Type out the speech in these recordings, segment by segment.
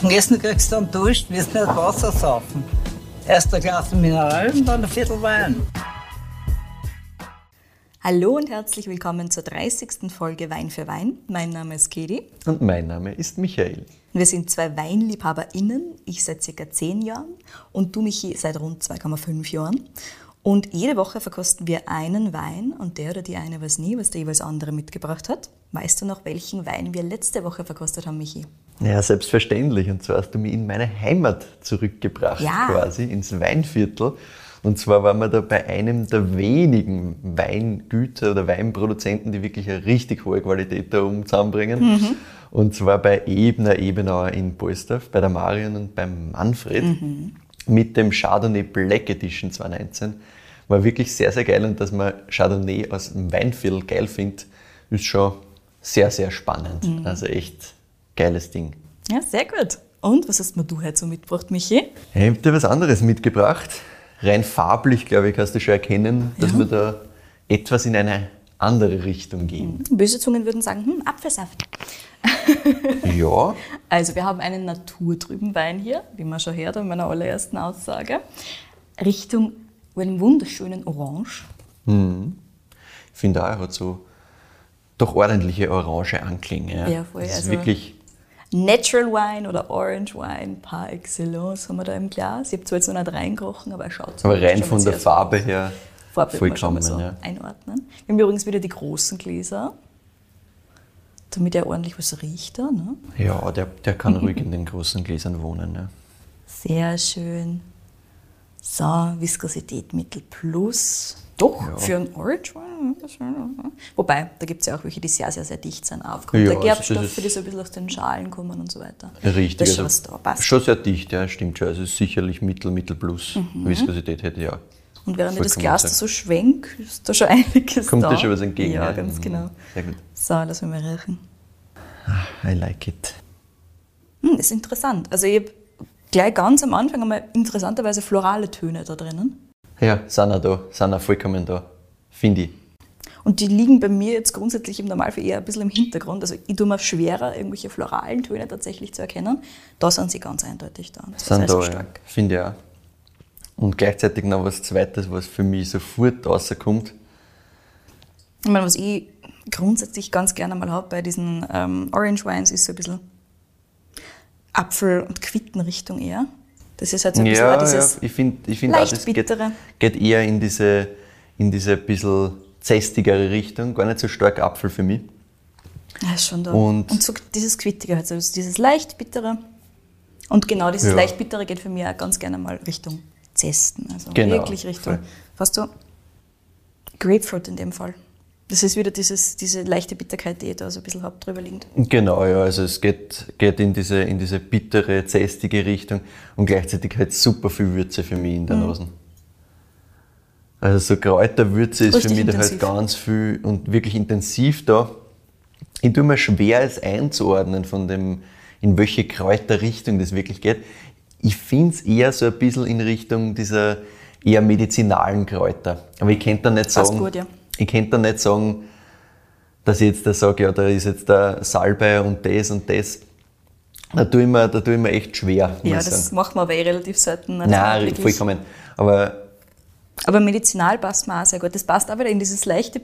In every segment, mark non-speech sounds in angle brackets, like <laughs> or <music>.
Am Essen kriegst du dann Dusch, wirst nicht Wasser saufen. Erst ein Glas Mineral und dann ein Viertel Wein. Hallo und herzlich willkommen zur 30. Folge Wein für Wein. Mein Name ist Kedi. Und mein Name ist Michael. Wir sind zwei WeinliebhaberInnen, ich seit circa 10 Jahren und du, Michi, seit rund 2,5 Jahren. Und jede Woche verkosten wir einen Wein und der oder die eine weiß nie, was der jeweils andere mitgebracht hat. Weißt du noch, welchen Wein wir letzte Woche verkostet haben, Michi? Ja, selbstverständlich. Und zwar hast du mich in meine Heimat zurückgebracht, Ja. quasi, ins Weinviertel. Und zwar waren wir da bei einem der wenigen Weingüter oder Weinproduzenten, die wirklich eine richtig hohe Qualität da oben zusammenbringen. Und zwar bei Ebner Ebenauer in Polsdorf, bei der Marion und beim Manfred. Mit dem Chardonnay Black Edition 2019. War wirklich sehr, sehr geil. Und dass man Chardonnay aus dem Weinviertel geil findet, ist schon sehr, sehr spannend. Also echt geiles Ding. Ja, sehr gut. Und was hast mir du heute so mitgebracht, Michi? Ich habe dir was anderes mitgebracht. Rein farblich, glaube ich, kannst du schon erkennen, dass wir da etwas in eine andere Richtung gehen. Böse Zungen würden sagen, hm, Apfelsaft. <laughs> Ja, Also wir haben einen naturtrüben Wein hier, wie man schon hört in meiner allerersten Aussage, Richtung einem wunderschönen Orange. ich finde auch, er hat so doch ordentliche orange Anklänge. Ja, Ja, voll, Das ist also- wirklich, Natural Wine oder Orange Wine par excellence haben wir da im Glas. Ich habe zwar jetzt noch nicht reingerochen, aber er schaut aber rein von der Farbe her Farbe vollkommen. so Ja. einordnen. Wir haben übrigens wieder die großen Gläser, damit er ordentlich was riecht da. Ne? ja, der, der kann <laughs> ruhig in den großen Gläsern wohnen. Ja. Sehr schön. So, Viskosität Mittel Plus. Doch, Ja. für einen Orange. Wobei, da gibt es ja auch welche, die sehr, sehr, sehr dicht sind. Aufgrund Ja, der also Gerbstoffe, ist- die so ein bisschen aus den Schalen kommen und so weiter. Richtig, Das ist schon also was da passt. schon sehr dicht, ja, stimmt schon. Also es ist sicherlich Mittel, Mittel plus. Mhm. Viskosität hätte ja. Und während ich das Glas da so schwenk, ist da schon einiges Kommt da. dir schon was entgegen? Ja, ja? ganz Mhm. genau. Sehr gut. So, lass mich mal riechen. I like it. Hm, ist interessant. Also ich habe gleich ganz am Anfang einmal interessanterweise florale Töne da drinnen. Ja, sind auch da, sind auch vollkommen da, finde ich. Und die liegen bei mir jetzt grundsätzlich im Normalfall eher ein bisschen im Hintergrund. Also ich tue mir schwerer, irgendwelche floralen Töne tatsächlich zu erkennen. Da sind sie ganz eindeutig da. Das Sind da, ja, stark. finde ich auch. Und gleichzeitig noch was Zweites, was für mich sofort rauskommt. Ich meine, was ich grundsätzlich ganz gerne mal habe bei diesen ähm, Orange Wines, ist so ein bisschen Apfel- und Quittenrichtung eher. Das ist halt so ein bisschen Ja, auch ja, dieses ich finde ich find auch, leicht das geht, bittere. geht eher in diese, in diese bisschen zästigere Richtung, gar nicht so stark Apfel für mich. Ja, ist schon da. Und- Und, so dieses Quittige, also dieses leicht bittere. Und genau dieses Ja. leicht bittere geht für mich auch ganz gerne mal Richtung Zesten. Also Genau, wirklich Richtung, voll. fast so Grapefruit in dem Fall. Das ist wieder dieses, diese leichte Bitterkeit, die da so ein bisschen haupt drüber liegt. Genau, ja, also es geht, geht in, diese, in diese bittere, zästige Richtung und gleichzeitig halt super viel Würze für mich in der Mhm. Nase. Also so Kräuterwürze ist für mich da halt ganz viel und wirklich intensiv da. Ich tue mir schwer, es einzuordnen von dem, in welche Kräuterrichtung das wirklich geht. Ich finde es eher so ein bisschen in Richtung dieser eher medizinalen Kräuter. Aber ich könnte da nicht Passt sagen, gut, ja. Ich könnte da nicht sagen, dass ich jetzt da sage, ja, da ist jetzt der Salbei und das und das. Da tue ich mir, da tue ich mir echt schwer. Ja, das macht man aber eh relativ selten. Nein, vollkommen. Aber Aber medizinal passt mir auch sehr gut. Das passt auch wieder in dieses leichte,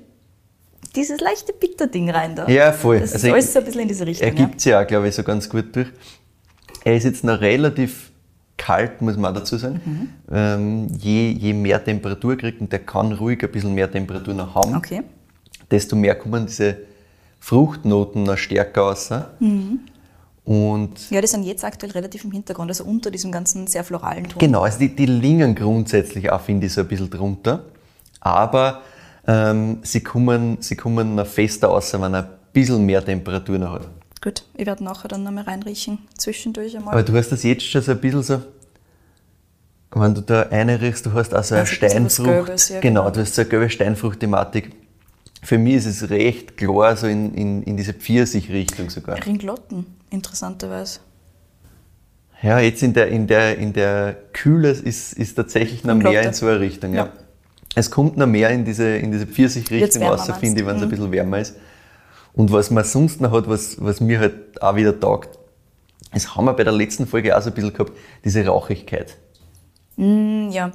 dieses leichte Bitterding rein da. ja, voll. Das Also ist alles so ein bisschen in diese Richtung. er gibt es ja auch, glaube ich, so ganz gut durch. Er ist jetzt noch relativ kalt, muss man auch dazu sagen. Mhm. Ähm, je, je mehr Temperatur kriegt, und der kann ruhig ein bisschen mehr Temperatur noch haben. Okay. desto mehr kommen diese Fruchtnoten noch stärker raus. Mhm. Und Ja, die sind jetzt aktuell relativ im Hintergrund, also unter diesem ganzen sehr floralen Ton. Genau, also die, die liegen grundsätzlich auch, finde ich, so ein bisschen drunter. Aber ähm, sie, kommen, sie kommen noch fester raus, wenn er ein bisschen mehr Temperatur noch hat. Gut, ich werde nachher dann nochmal reinriechen, zwischendurch einmal. Aber du hast das jetzt schon so ein bisschen so, wenn du da reinriechst, du hast auch so eine Also Steinfrucht. Gelbes, ja, genau, genau. du hast so eine gelbe Steinfrucht-Thematik. Für mich ist es recht klar so in, in, in diese Pfirsich-Richtung sogar. Ringlotten, interessanterweise. Ja, jetzt in der, in der, in der Kühle ist, ist tatsächlich noch mehr in so eine Richtung. Ja. Ja. Es kommt noch mehr in diese, in diese Pfirsich-Richtung raus, finde ich, wenn es meinst ein bisschen wärmer ist. Und was man sonst noch hat, was, was mir halt auch wieder taugt, Das haben wir bei der letzten Folge auch so ein bisschen gehabt, diese Rauchigkeit, Mm, ja,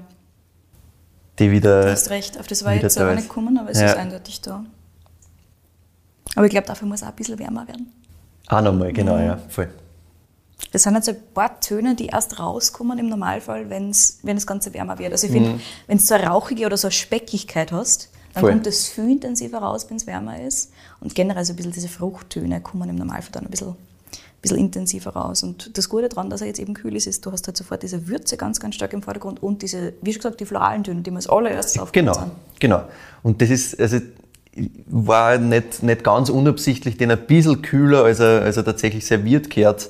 die wieder. du hast recht. Auf das war ich jetzt ist. nicht gekommen, aber es Ja. ist eindeutig da. Aber ich glaube, dafür muss es auch ein bisschen wärmer werden. Auch nochmal, genau, Mhm. ja, voll. Das sind jetzt ein paar Töne, die erst rauskommen im Normalfall, wenn's, wenn das Ganze wärmer wird. Also ich finde, wenn du so eine rauchige oder so eine Speckigkeit hast, dann Mhm. Voll. kommt das viel intensiver raus, wenn es wärmer ist. Und generell so ein bisschen diese Fruchttöne kommen im Normalfall dann ein bisschen, bisschen intensiver raus. Und das Gute daran, dass er jetzt eben kühl ist, ist, du hast halt sofort diese Würze ganz, ganz stark im Vordergrund und diese, wie schon gesagt, die floralen Töne, die mir als allererstes aufgefallen Genau, sind. genau. Und das ist, also war nicht, nicht ganz unabsichtlich, den ein bisschen kühler, als er, als er tatsächlich serviert gehört,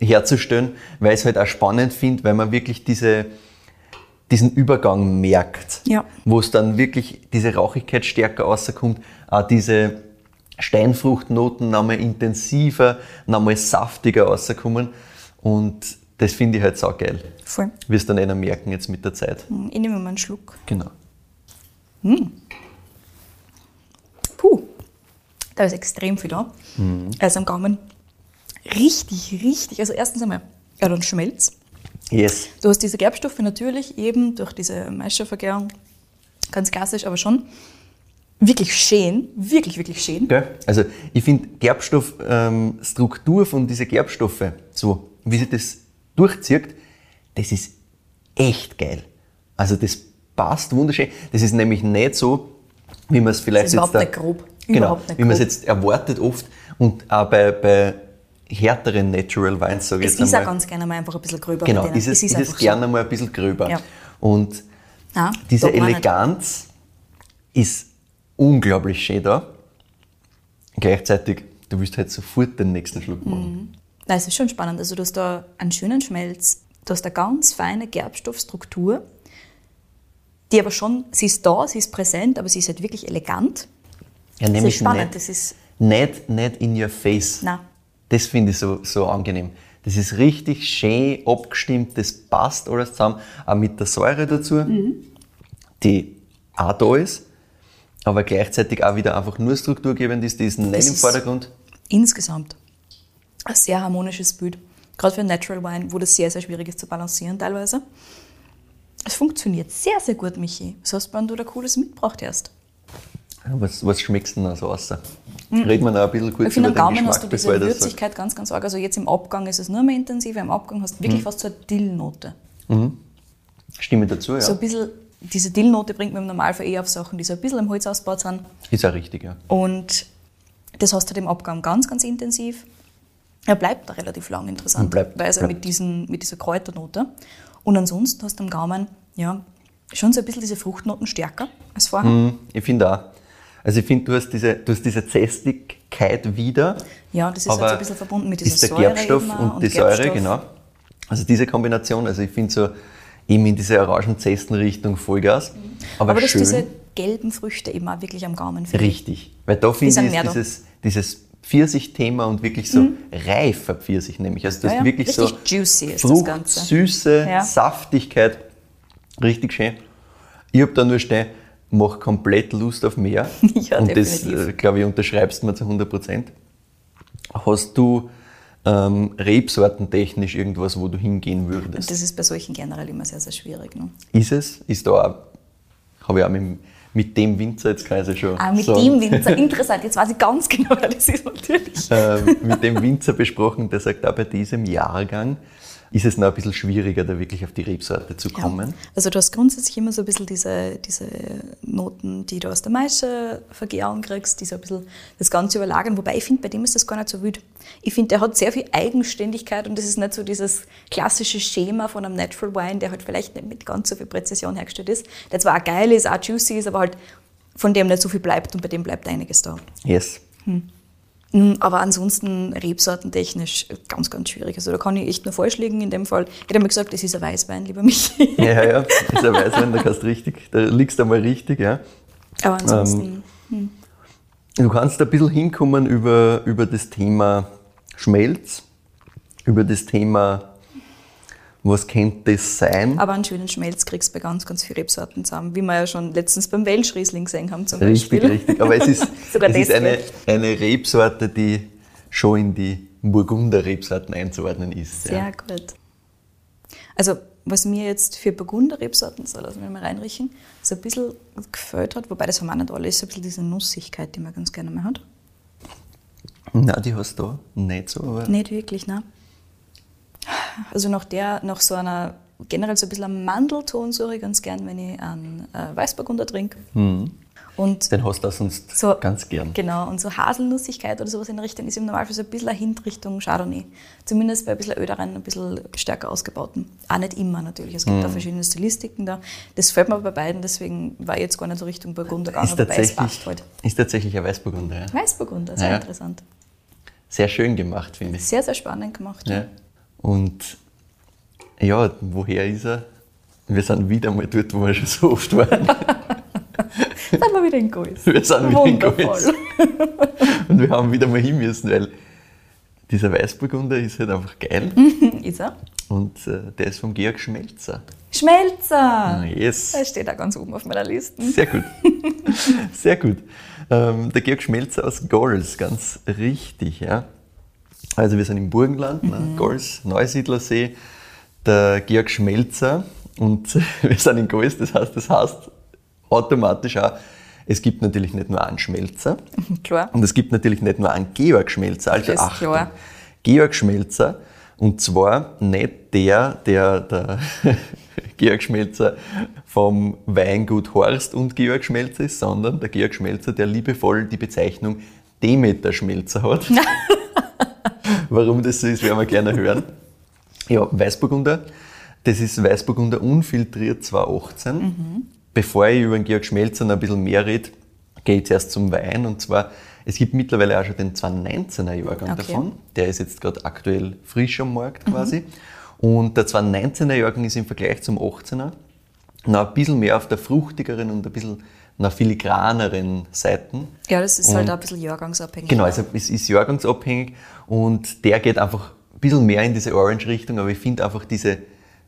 herzustellen, weil ich es halt auch spannend finde, weil man wirklich diese, diesen Übergang merkt, Ja. wo es dann wirklich diese Rauchigkeit stärker rauskommt, auch diese Steinfruchtnoten nochmal intensiver, nochmal saftiger rauskommen und das finde ich halt saugeil. Voll. Wirst dann einer merken jetzt mit der Zeit. Ich nehme mal einen Schluck. Genau. Puh, da ist extrem viel da. Mhm. Also am Gaumen richtig, richtig. Also erstens einmal, ja, dann Schmelz. Yes. Du hast diese Gerbstoffe natürlich eben durch diese Maischervergärung, ganz klassisch, aber schon wirklich schön, wirklich, wirklich schön. Gell? Also ich finde Gerbstoffstruktur ähm, von diesen Gerbstoffe, so wie sich das durchzieht, das ist echt geil. Also das passt wunderschön. Das ist nämlich nicht so, wie man es vielleicht ist jetzt überhaupt da- nicht grob. Genau, Überhaupt nicht wie man es jetzt erwartet oft und auch bei, bei härteren Natural Wines, sage ich Es jetzt ist auch ganz gerne mal einfach ein bisschen gröber. Genau, ist es, ist es einfach so. gerne mal ein bisschen gröber. Ja. Und Ah, diese. Eleganz ist unglaublich schön da. Gleichzeitig, du willst halt sofort den nächsten Schluck machen. Nein, es ist schon spannend. Also du hast da einen schönen Schmelz, du hast eine ganz feine Gerbstoffstruktur, die aber schon, sie ist da, sie ist präsent, aber sie ist halt wirklich elegant. Ja, Das nämlich ist spannend, nicht, das ist, nicht, nicht in your face. Nein. Das finde ich so, so angenehm. Das ist richtig schön abgestimmt, das passt alles zusammen, auch mit der Säure dazu, Mhm. die auch da ist, aber gleichzeitig auch wieder einfach nur strukturgebend ist, die ist nicht Das im Vordergrund. insgesamt ein sehr harmonisches Bild. Gerade für Natural Wine, wo das sehr, sehr schwierig ist zu balancieren teilweise. Es funktioniert sehr, sehr gut, Michi. Was hast du, wenn du da Cooles mitgebracht hast? Was, was schmeckst du denn so raus? Reden wir noch ein bisschen kurz Mhm. Ich finde, über den Gaumen Geschmack, hast du diese. Würzigkeit ganz, ganz arg. Also jetzt im Abgang ist es nur mehr intensiver. Im Abgang hast du wirklich Mhm. fast so eine Dillnote. Stimme dazu, ja. So ein bisschen, diese Dillnote bringt man im Normalfall eher auf Sachen, die so ein bisschen im Holz ausgebaut sind. Ist auch richtig, ja. Und das hast du halt im Abgang ganz, ganz intensiv. Er bleibt da relativ lang interessant, bleibt- weil also bleibt. mit, diesen, mit dieser Kräuternote. Und ansonsten hast du am Gaumen ja, schon so ein bisschen diese Fruchtnoten stärker als vorher. Hm, Ich finde auch. Also ich finde, du hast diese, du hast diese Zästigkeit wieder. Ja, das ist halt aber so ein bisschen verbunden mit dieser ist der Säure Gerbstoff und, und die Säure, Gerbstoff. genau. Also diese Kombination, also ich finde so eben in diese Orangenzesten-Richtung Vollgas. Aber, Aber, dass schön, diese gelben Früchte eben auch wirklich am Gaumen finde ich. richtig. Weil da finde ich, dieses, dieses Pfirsich-Thema und wirklich so reifer Pfirsich nämlich. Also du Ja, ja, wirklich so richtig juicy ist das Frucht, Ganze. Süße, Ja. Saftigkeit, richtig schön. Ich habe da nur stehen, mach komplett Lust auf mehr. <laughs> Ja, und das, definitiv. äh, glaube ich, unterschreibst du mir zu 100 Prozent. Hast du ähm, rebsortentechnisch irgendwas, wo du hingehen würdest? Das ist bei solchen generell immer sehr, sehr schwierig. Ne? Ist es? Ist da auch, habe ich auch mit, mit dem Winzer, jetzt ja schon Ah, mit sagen, dem Winzer, interessant, jetzt weiß ich ganz genau, wer <laughs> das ist natürlich. ähm, mit dem Winzer besprochen, der sagt, auch bei diesem Jahrgang ist es noch ein bisschen schwieriger, da wirklich auf die Rebsorte zu kommen. Ja. Also du hast grundsätzlich immer so ein bisschen diese, diese Noten, die du aus der Maische-Vergärung kriegst, die so ein bisschen das Ganze überlagern. Wobei ich finde, bei dem ist das gar nicht so wild. Ich finde, der hat sehr viel Eigenständigkeit und das ist nicht so dieses klassische Schema von einem Natural Wine, der halt vielleicht nicht mit ganz so viel Präzision hergestellt ist. Der zwar auch geil ist, auch juicy ist, aber halt von dem nicht so viel bleibt und bei dem bleibt einiges da. Yes. Mm, Aber ansonsten rebsortentechnisch ganz, ganz schwierig. Also da kann ich echt nur falsch liegen in dem Fall. Ich hätte mir gesagt, es ist ein Weißwein, lieber Michi. Ja, ja, <laughs> ist ein Weißwein, da kannst du richtig, da liegst du einmal richtig, ja. Aber ansonsten, Du kannst ein bisschen hinkommen über, über das Thema Schmelz, über das Thema, was könnte das sein? aber einen schönen Schmelz kriegst du bei ganz, ganz vielen Rebsorten zusammen, wie wir ja schon letztens beim Welschriesling gesehen haben zum Richtig, Beispiel. richtig. Aber es <laughs> ist, es ist eine, eine Rebsorte, die schon in die Burgunder-Rebsorten einzuordnen ist. Sehr ja. gut. Also, was mir jetzt für Burgunder-Rebsorten, so lassen wir mal reinriechen, so ein bisschen gefällt hat, wobei das haben auch nicht alle, ist so ein bisschen diese Nussigkeit, die man ganz gerne mal hat. Nein, die hast du da nicht so, aber Nicht wirklich, ne? Also nach der, nach so einer, generell so ein bisschen Mandelton suche ich ganz gern, wenn ich einen äh, Weißburgunder trinke. Und den hast du sonst so, ganz gern. Genau, und so Haselnussigkeit oder sowas in der Richtung ist im Normalfall so ein bisschen eine Hintrichtung Chardonnay. Zumindest bei ein bisschen öderen, ein bisschen stärker ausgebauten. Auch nicht immer natürlich, es gibt Mhm. auch verschiedene Stilistiken da. Das fällt mir bei beiden, deswegen war ich jetzt gar nicht so Richtung Burgunder gegangen, Ist wobei es passt halt. ist tatsächlich ein Weißburgunder. Ja. Weißburgunder, sehr Ja. interessant. Sehr schön gemacht, finde ich. Sehr, sehr spannend gemacht. Ja. Und ja, woher ist er? Wir sind wieder mal dort, wo wir schon so oft waren. Dann war <laughs> wieder in Gois. Wir sind wieder in Wundervoll. Gois. <laughs> Und wir haben wieder mal hin müssen, weil dieser Weißburgunder ist halt einfach geil. <laughs> ist er? Und äh, der ist vom Georg Schmelzer. Schmelzer! Ah, yes. Das steht da ganz oben auf meiner Liste. Sehr gut. Sehr gut. Ähm, der Georg Schmelzer aus Gols, ganz richtig. Ja. Also wir sind im Burgenland, ne? Gols, Neusiedlersee. Der Georg Schmelzer und <laughs> wir sind in Gols, das heißt, das heißt automatisch auch, es gibt natürlich nicht nur einen Schmelzer Klar. und es gibt natürlich nicht nur einen Georg Schmelzer, also Das ist Achtung, klar. Georg Schmelzer und zwar nicht der, der der <laughs> Georg Schmelzer vom Weingut Horst und Georg Schmelzer ist, sondern der Georg Schmelzer, der liebevoll die Bezeichnung Demeter Schmelzer hat. <laughs> Warum das so ist, werden wir gerne hören. Ja, Weißburgunder. Das ist Weißburgunder unfiltriert 2018. Bevor ich über den Georg Schmelzer noch ein bisschen mehr rede, gehe ich zuerst zum Wein. Und zwar, es gibt mittlerweile auch schon den 2019er Jahrgang Okay. davon. Der ist jetzt gerade aktuell frisch am Markt quasi. Und der 2019er Jahrgang ist im Vergleich zum 18er noch ein bisschen mehr auf der fruchtigeren und ein bisschen nach filigraneren Seiten. Ja, das ist halt Und- auch ein bisschen jahrgangsabhängig. Genau, also es ist jahrgangsabhängig und der geht einfach ein bisschen mehr in diese Orange-Richtung, aber ich finde einfach diese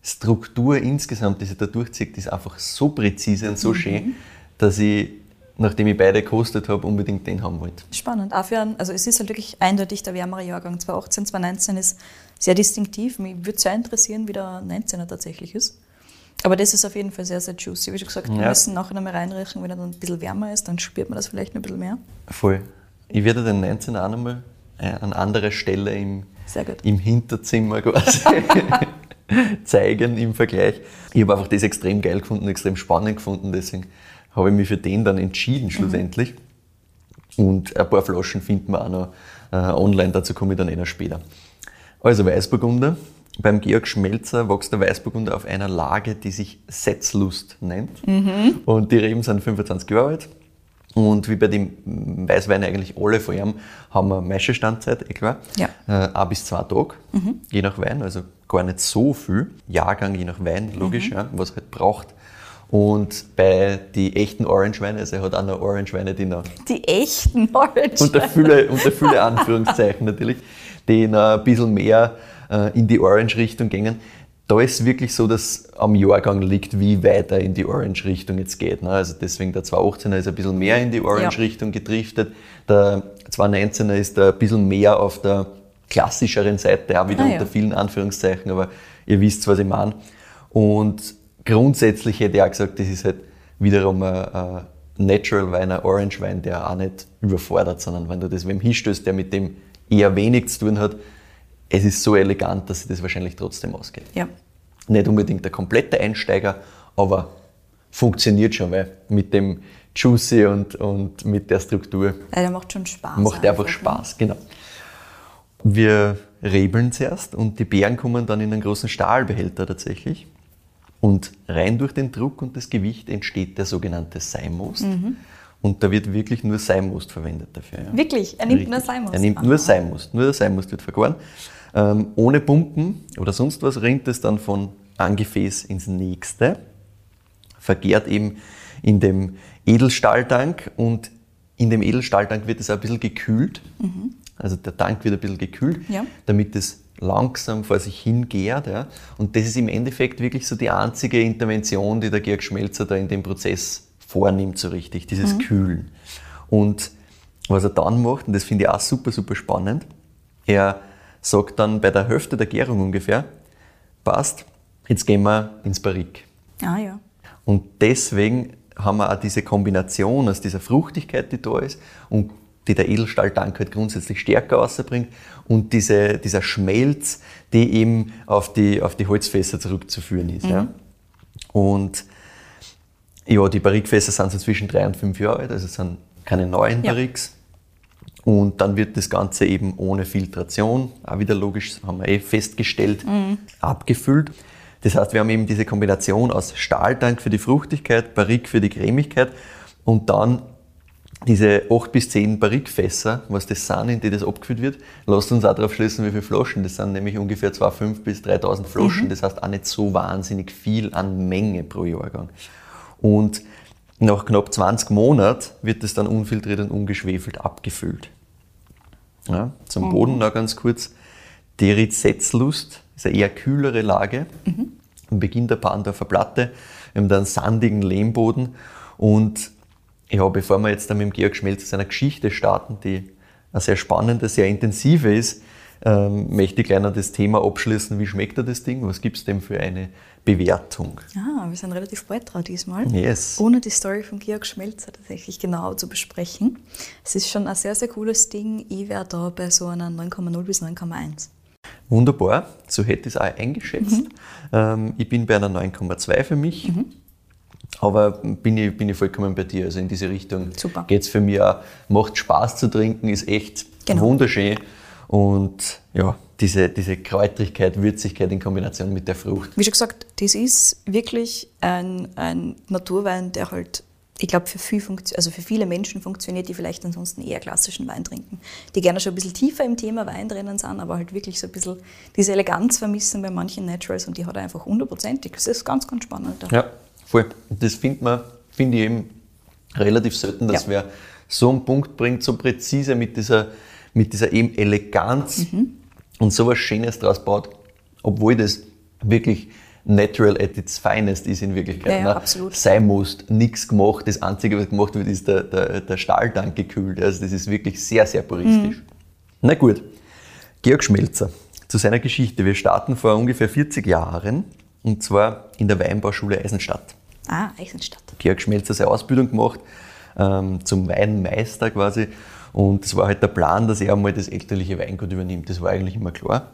Struktur insgesamt, die sich da durchzieht, ist einfach so präzise und so schön, dass ich, nachdem ich beide gekostet habe, unbedingt den haben wollte. Spannend. Auch für einen, also es ist halt wirklich eindeutig der wärmere Jahrgang. 2018, 2019 ist sehr distinktiv. Mich würde sehr interessieren, wie der 19er tatsächlich ist. Aber das ist auf jeden Fall sehr, sehr juicy. Wie schon gesagt, wir Ja. müssen nachher noch mal reinriechen, wenn er dann ein bisschen wärmer ist, dann spürt man das vielleicht noch ein bisschen mehr. Voll. Ich werde den 19 auch nochmal äh, an anderer Stelle im, im Hinterzimmer quasi <laughs> zeigen im Vergleich. Ich habe einfach das extrem geil gefunden, extrem spannend gefunden, deswegen habe ich mich für den dann entschieden schlussendlich. Und ein paar Flaschen finden wir auch noch äh, online, dazu komme ich dann eh noch später. Also Weißburgunder. Beim Georg Schmelzer wächst der Weißburgunder auf einer Lage, die sich Setzlust nennt. Und die Reben sind 25 Jahre alt. Und wie bei den Weißweinen eigentlich alle vor allem, haben wir Maischestandzeit, eh klar. Ja. Äh, ein bis zwei Tage, je nach Wein, also gar nicht so viel. Jahrgang, je nach Wein, logisch, ja, was halt braucht. Und bei die echten Orange-Weine, also er hat auch noch Orange-Weine, die noch Die echten Orange. unter viele, unter viele Anführungszeichen natürlich, die noch ein bisschen mehr äh, in die Orange-Richtung gingen. Da ist es wirklich so, dass am Jahrgang liegt, wie weit er in die Orange-Richtung jetzt geht. Ne? Also deswegen der 218er ist ein bisschen mehr in die Orange-Richtung gedriftet. Der 219er ist ein bisschen mehr auf der klassischeren Seite, auch wieder Ah, ja. unter vielen Anführungszeichen, aber ihr wisst, was ich meine. Und grundsätzlich hätte ich auch gesagt, das ist halt wiederum ein, ein Natural Wein, ein Orange Wein, der auch nicht überfordert, sondern wenn du das wem hinstößt, der mit dem eher wenig zu tun hat, es ist so elegant, dass sich das wahrscheinlich trotzdem ausgeht. Ja. Nicht unbedingt der komplette Einsteiger, aber funktioniert schon, weil mit dem Juicy und, und mit der Struktur Ja, der macht schon Spaß. macht einfach ne? Spaß, genau. Wir rebeln zuerst und die Beeren kommen dann in einen großen Stahlbehälter tatsächlich. Und rein durch den Druck und das Gewicht entsteht der sogenannte Seimost. Mhm. Und da wird wirklich nur Seimost verwendet dafür. Ja. Wirklich? Er nimmt Richtig. nur Seimost? Er nimmt nur Seimost. Nur der Seimost wird vergoren. Ähm, ohne Pumpen oder sonst was rinnt es dann von einem Gefäß ins nächste vergärt eben in dem Edelstahltank und in dem Edelstahltank wird es auch ein bisschen gekühlt. Also der Tank wird ein bisschen gekühlt, Mhm. Ja. damit es langsam vor sich hingärt. Ja. Und das ist im Endeffekt wirklich so die einzige Intervention, die der Georg Schmelzer da in dem Prozess vornimmt, so richtig, dieses Mhm. Kühlen. Und was er dann macht, und das finde ich auch super, super spannend, er sagt dann bei der Hälfte der Gärung ungefähr, passt, jetzt gehen wir ins Barrique. Ah ja. Und deswegen haben wir auch diese Kombination aus dieser Fruchtigkeit, die da ist und die der Edelstahltank halt grundsätzlich stärker rausbringt und diese, dieser Schmelz, die eben auf die, auf die Holzfässer zurückzuführen ist. Mhm. Ja. Und ja, die Barrikfässer sind so zwischen drei und fünf Jahre alt, also es sind keine neuen ja. Barriques. Und dann wird das Ganze eben ohne Filtration, auch wieder logisch, haben wir eh festgestellt, mhm. abgefüllt. Das heißt, wir haben eben diese Kombination aus Stahltank für die Fruchtigkeit, Barrique für die Cremigkeit und dann diese 8 bis 10 Barrikfässer, was das sind, in die das abgefüllt wird, lasst uns auch darauf schließen, wie viele Flaschen. Das sind nämlich ungefähr 2.500 bis 3.000 Flaschen. Mhm. Das heißt auch nicht so wahnsinnig viel an Menge pro Jahrgang. Und nach knapp 20 Monaten wird das dann unfiltriert und ungeschwefelt abgefüllt. Ja, zum mhm. Boden noch ganz kurz. Die Rizetzlust ist eine eher kühlere Lage. Mhm. Am Beginn der Bahndorfer Platte. Wir haben da einen sandigen Lehmboden und ja, bevor wir jetzt dann mit dem Georg Schmelz seiner Geschichte starten, die eine sehr spannende, sehr intensive ist, ähm, möchte ich gleich noch das Thema abschließen. Wie schmeckt er das Ding? Was gibt es dem für eine Bewertung? Ah, wir sind relativ bald dran diesmal. Yes. Ohne die Story von Georg Schmelzer tatsächlich genau zu besprechen. Es ist schon ein sehr, sehr cooles Ding. Ich wäre da bei so einer 9,0 bis 9,1. Wunderbar, so hätte ich es auch eingeschätzt. Mhm. Ähm, ich bin bei einer 9,2 für mich. Mhm. Aber bin ich, bin ich vollkommen bei dir. Also in diese Richtung geht es für mich auch. Macht Spaß zu trinken, ist echt genau. wunderschön. Und ja, diese, diese Kräutrigkeit, Würzigkeit in Kombination mit der Frucht. Wie schon gesagt, das ist wirklich ein, ein Naturwein, der halt, ich glaube, für, viel also für viele Menschen funktioniert, die vielleicht ansonsten eher klassischen Wein trinken. Die gerne schon ein bisschen tiefer im Thema Wein drinnen sind, aber halt wirklich so ein bisschen diese Eleganz vermissen bei manchen Naturals und die hat er einfach hundertprozentig. Das ist ganz, ganz spannend. Ja. Voll. Das findet man, finde ich eben relativ selten, dass ja. wer so einen Punkt bringt, so präzise mit dieser, mit dieser eben Eleganz mhm. Und so was Schönes draus baut, obwohl das wirklich natural at its finest ist in Wirklichkeit. Ja, ja, ne? absolut. Sein muss, nichts gemacht. Das Einzige, was gemacht wird, ist der, der, der Stahltank gekühlt. Also das ist wirklich sehr, sehr puristisch. Mhm. Na gut, Georg Schmelzer zu seiner Geschichte. Wir starten vor ungefähr 40 Jahren und zwar in der Weinbauschule Eisenstadt. Ah, Eisenstadt. Georg Schmelz hat seine Ausbildung gemacht ähm, zum Weinmeister quasi. Und es war halt der Plan, dass er einmal das elterliche Weingut übernimmt. Das war eigentlich immer klar.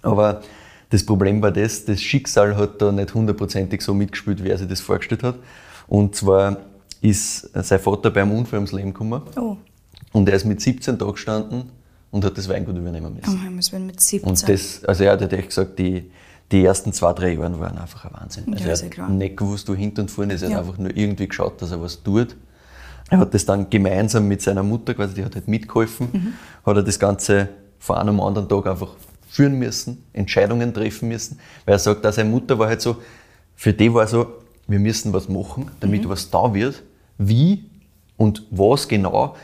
Aber das Problem war das, das Schicksal hat da nicht hundertprozentig so mitgespielt, wie er sich das vorgestellt hat. Und zwar ist sein Vater beim Unfall ums Leben gekommen. Oh. Und er ist mit 17 da gestanden und hat das Weingut übernehmen müssen. Oh, muss mit 17. Und das, also er hat echt gesagt, die, die ersten zwei, drei Jahre waren einfach ein Wahnsinn. Also ja, er hat nicht gewusst, wo hinten und vorne ist. Er ja. hat einfach nur irgendwie geschaut, dass er was tut. Er hat das dann gemeinsam mit seiner Mutter, quasi, die hat halt mitgeholfen, mhm. hat er das Ganze von einem anderen Tag einfach führen müssen, Entscheidungen treffen müssen. Weil er sagt, dass seine Mutter war halt so, für die war so, wir müssen was machen, damit mhm. was da wird. Wie und was genau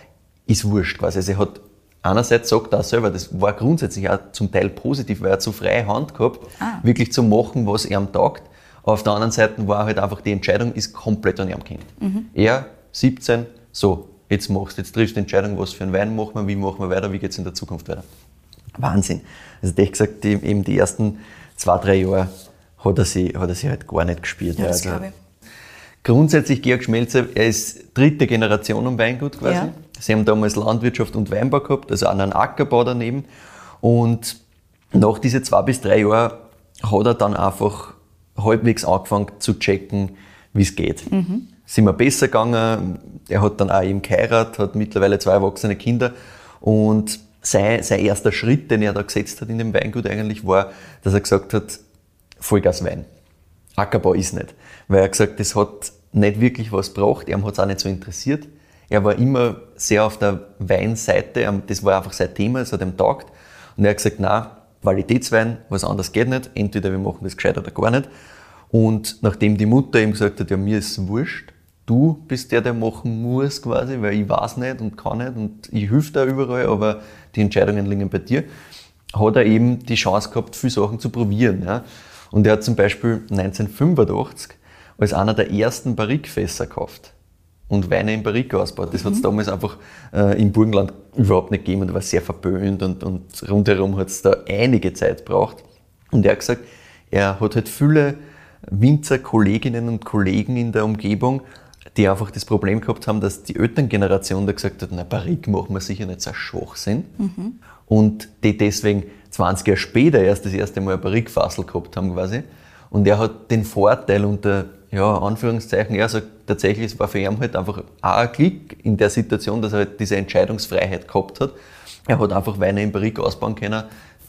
ist wurscht quasi. Also er hat einerseits sagt er selber, das war grundsätzlich auch zum Teil positiv, weil er zu freie Hand gehabt, ah. wirklich zu machen, was er am taugt. Auf der anderen Seite war halt einfach die Entscheidung ist komplett an ihm Kind. Mhm. Er, 17, so, jetzt machst jetzt triffst du die Entscheidung, was für einen Wein machen wir, wie machen wir weiter, wie geht es in der Zukunft weiter. Wahnsinn. Also ich gesagt, die, eben die ersten zwei, drei Jahre hat er sich, hat er sich halt gar nicht gespielt. Ja, das also, glaube ich. Grundsätzlich Georg Schmelzer, er ist dritte Generation am Weingut quasi. Ja. Sie haben damals Landwirtschaft und Weinbau gehabt, also einen Ackerbau daneben. Und nach diesen zwei bis drei Jahren hat er dann einfach halbwegs angefangen zu checken, wie es geht. Mhm. Sind wir besser gegangen. Er hat dann auch eben geheiratet, hat mittlerweile zwei erwachsene Kinder. Und sein, sein erster Schritt, den er da gesetzt hat in dem Weingut eigentlich, war, dass er gesagt hat, Vollgas Wein. Ackerbau ist nicht. Weil er gesagt, das hat nicht wirklich was gebracht, er hat es auch nicht so interessiert. Er war immer sehr auf der Weinseite, das war einfach sein Thema, es hat ihm taugt. Und er hat gesagt, na, Qualitätswein, was anderes geht nicht, entweder wir machen das gescheit oder gar nicht. Und nachdem die Mutter ihm gesagt hat, ja, mir ist es wurscht, du bist der, der machen muss quasi, weil ich weiß nicht und kann nicht und ich helfe da überall, aber die Entscheidungen liegen bei dir, hat er eben die Chance gehabt, viele Sachen zu probieren. Ja. Und er hat zum Beispiel 1985 als einer der ersten Barrikfässer gekauft und Weine in Barrique ausbaut. Das hat es damals einfach äh, im Burgenland überhaupt nicht gegeben und war sehr verböhnt und, und rundherum hat es da einige Zeit gebraucht. Und er hat gesagt, er hat halt viele Winzerkolleginnen und Kollegen in der Umgebung, die einfach das Problem gehabt haben, dass die Elterngeneration da gesagt hat, na, Barrique machen wir sicher nicht so Schwachsinn. Mhm. Und die deswegen 20 Jahre später erst das erste Mal ein Barrique-Fassel gehabt haben quasi. Und er hat den Vorteil unter, ja, Anführungszeichen, er sagt tatsächlich, es war für ihn halt einfach auch ein Klick in der Situation, dass er halt diese Entscheidungsfreiheit gehabt hat. Er hat einfach Weine in Barrique ausbauen können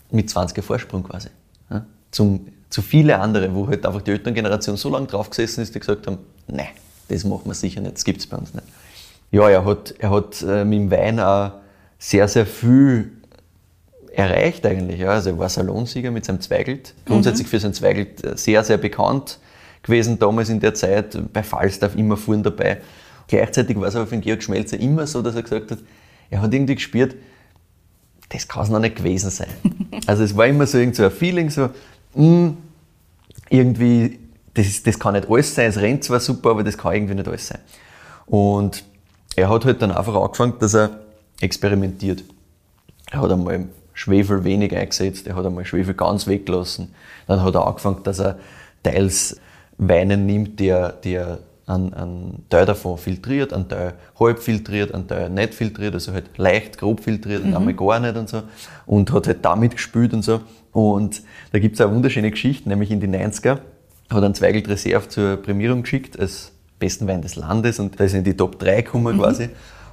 mit 20er Vorsprung quasi. Ja, zum, zu viele andere, wo halt einfach die Elterngeneration so lange drauf gesessen ist, die gesagt haben, nein, das machen wir sicher nicht, das gibt es bei uns nicht. Ja, er hat, er hat äh, mit dem Wein auch sehr, sehr viel erreicht eigentlich. Ja. Also er war Salonsieger mit seinem Zweigelt, grundsätzlich mhm. für sein Zweigelt äh, sehr, sehr bekannt gewesen damals in der Zeit, bei Falstaff immer vorn dabei. Gleichzeitig war es aber für den Georg Schmelzer immer so, dass er gesagt hat, er hat irgendwie gespürt, das kann es noch nicht gewesen sein. <laughs> Also es war immer so, so ein Feeling, so, mh, hm, irgendwie, das, das kann nicht alles sein, es rennt zwar super, aber das kann irgendwie nicht alles sein. Und er hat halt dann einfach angefangen, dass er experimentiert. Er hat einmal Schwefel wenig eingesetzt, er hat einmal Schwefel ganz weggelassen. Dann hat er angefangen, dass er teils Weine nimmt, die er, die er einen, einen Teil davon filtriert, einen Teil halb filtriert, einen Teil nicht filtriert, also halt leicht grob filtriert und mhm. einmal gar nicht und so. Und hat halt damit gespült und so. Und da gibt es eine wunderschöne Geschichte, nämlich in die 90er hat ein Zweigelt Reserve zur Prämierung geschickt als besten Wein des Landes und da ist in die Top 3 gekommen mhm. quasi.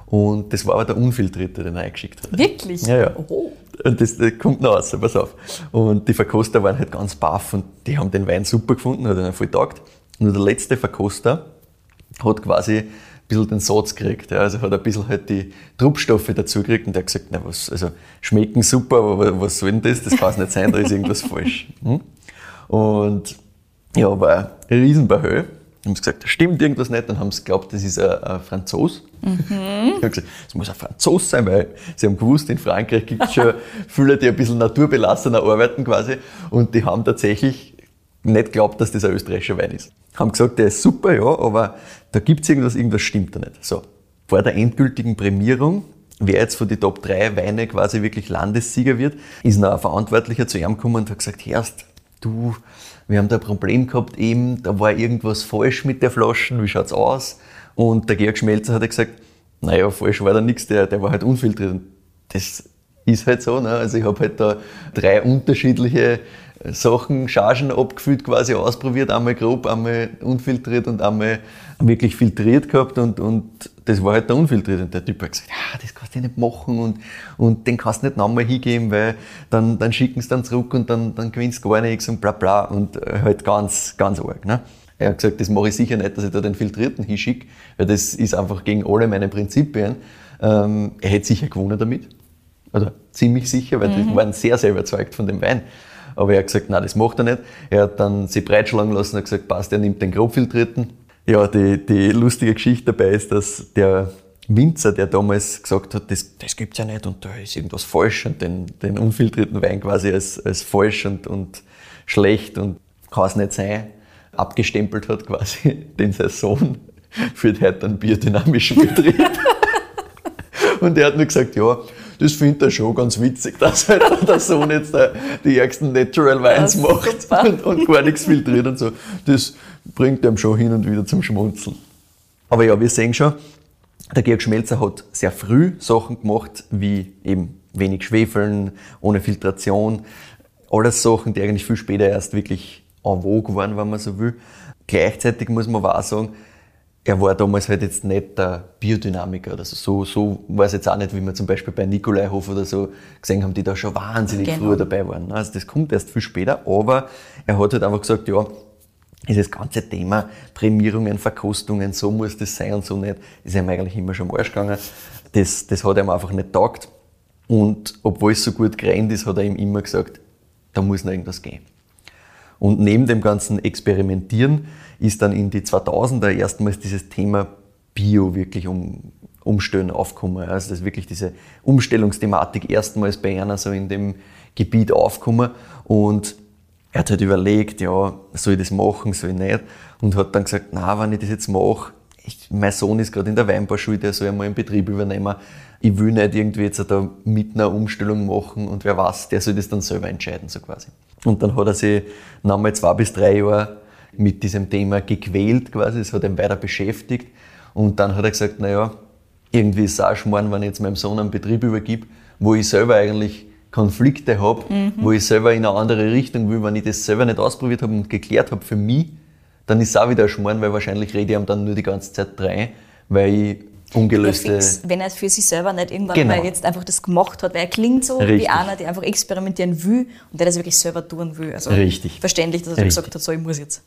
Und das war aber der Unfiltrierte, den er eingeschickt hat. Wirklich? Ja, ja. Oh. Und das, das, kommt noch raus, pass auf. Und die Verkoster waren halt ganz baff und die haben den Wein super gefunden, hat ihnen voll taugt. Nur der letzte Verkoster hat quasi ein bisschen den Satz gekriegt. Ja. Also hat ein bisschen halt die Truppstoffe dazu gekriegt und der hat gesagt, na was, also schmecken super, aber was soll denn das? Das kann es nicht sein, da ist irgendwas <laughs> falsch. Hm? Und ja, war ein Riesenbehö. Haben sie gesagt, da stimmt irgendwas nicht. Dann haben sie geglaubt, das ist ein, ein Franzos. Mhm. Ich habe gesagt, es muss ein Franzos sein, weil sie haben gewusst, in Frankreich gibt es schon <laughs> viele, die ein bisschen naturbelassener arbeiten quasi. Und die haben tatsächlich nicht geglaubt, dass das ein österreichischer Wein ist. Haben gesagt, der ist super, ja, aber da gibt es irgendwas, irgendwas stimmt da nicht. So, vor der endgültigen Prämierung, wer jetzt von den Top 3 Weine quasi wirklich Landessieger wird, ist noch ein Verantwortlicher zu ihm gekommen und hat gesagt, Herrst, du, wir haben da ein Problem gehabt eben, da war irgendwas falsch mit der Flaschen, wie schaut's aus? Und der Georg Schmelzer hat gesagt, naja, falsch war da nichts, der, der war halt unfiltriert. Das ist halt so. Ne? Also ich habe halt da drei unterschiedliche Sachen, Chargen abgefüllt, quasi ausprobiert, einmal grob, einmal unfiltriert und einmal wirklich filtriert gehabt und, und das war halt der unfiltriert. Und der Typ hat gesagt, ja, das kannst du nicht machen und, und den kannst du nicht nochmal hingeben, weil dann, dann schicken sie dann zurück und dann, dann gewinnst du gar nichts und bla bla und halt ganz, ganz arg. Ne? Er hat gesagt, das mache ich sicher nicht, dass ich da den Filtrierten hinschicke, weil das ist einfach gegen alle meine Prinzipien. Ähm, er hätte sicher gewonnen damit. Also ziemlich sicher, weil mhm. die waren sehr, sehr überzeugt von dem Wein. Aber er hat gesagt, nein, das macht er nicht. Er hat dann sich breitschlagen lassen und gesagt, passt, er nimmt den grobfiltrierten. Ja, die, die lustige Geschichte dabei ist, dass der Winzer, der damals gesagt hat, das, das es ja nicht und da ist irgendwas falsch und den, den unfiltrierten Wein quasi als, als falsch und, und schlecht und kann es nicht sein, abgestempelt hat quasi <laughs> den sein Sohn führt heute einen biodynamischen Betrieb. <laughs> und er hat nur gesagt, ja, das findet er schon ganz witzig, dass halt <laughs> der Sohn jetzt die ärgsten Natural Wines macht und, und, gar nichts filtriert und so. Das bringt ihm schon hin und wieder zum Schmunzeln. Aber ja, wir sehen schon, der Georg Schmelzer hat sehr früh Sachen gemacht, wie eben wenig Schwefeln, ohne Filtration. Alles Sachen, die eigentlich viel später erst wirklich en vogue waren, wenn man so will. Gleichzeitig muss man aber auch sagen, er war damals halt jetzt nicht der Biodynamiker oder so. So, so war es jetzt auch nicht, wie wir zum Beispiel bei Nikolaihof oder so gesehen haben, die da schon wahnsinnig genau. früh dabei waren. Also das kommt erst viel später, aber er hat halt einfach gesagt, ja, dieses ganze Thema Prämierungen, Verkostungen, so muss das sein und so nicht, ist ihm eigentlich immer schon am Arsch gegangen. Das, das hat ihm einfach nicht taugt. Und obwohl es so gut gerannt ist, hat er ihm immer gesagt, da muss noch irgendwas gehen. Und neben dem ganzen Experimentieren ist dann in die 2000er erstmals dieses Thema Bio wirklich um, umstellen aufgekommen. Also dass wirklich diese Umstellungsthematik erstmals bei einer so in dem Gebiet aufgekommen und er hat halt überlegt, ja, soll ich das machen, soll ich nicht? Und hat dann gesagt, na, wenn ich das jetzt mache, mein Sohn ist gerade in der Weinbauschule, der soll einmal einen Betrieb übernehmen. Ich will nicht irgendwie jetzt da mit einer Umstellung machen und wer weiß, der soll das dann selber entscheiden, so quasi. Und dann hat er sich nochmal zwei bis drei Jahre mit diesem Thema gequält quasi, es hat ihn weiter beschäftigt. Und dann hat er gesagt, naja, irgendwie ist es auch schmarrn, wenn ich jetzt meinem Sohn einen Betrieb übergib, wo ich selber eigentlich Konflikte habe, mhm. wo ich selber in eine andere Richtung will, wenn ich das selber nicht ausprobiert habe und geklärt habe für mich, dann ist es auch wieder ein Schmarrn, weil wahrscheinlich rede ich ihm dann nur die ganze Zeit rein, weil ich ungelöste... Fix, wenn er für sich selber nicht irgendwann genau. mal jetzt einfach das gemacht hat, weil er klingt so Richtig. wie einer, der einfach experimentieren will und der das wirklich selber tun will. Also Richtig. Verständlich, dass er Richtig. gesagt hat, so, ich muss jetzt.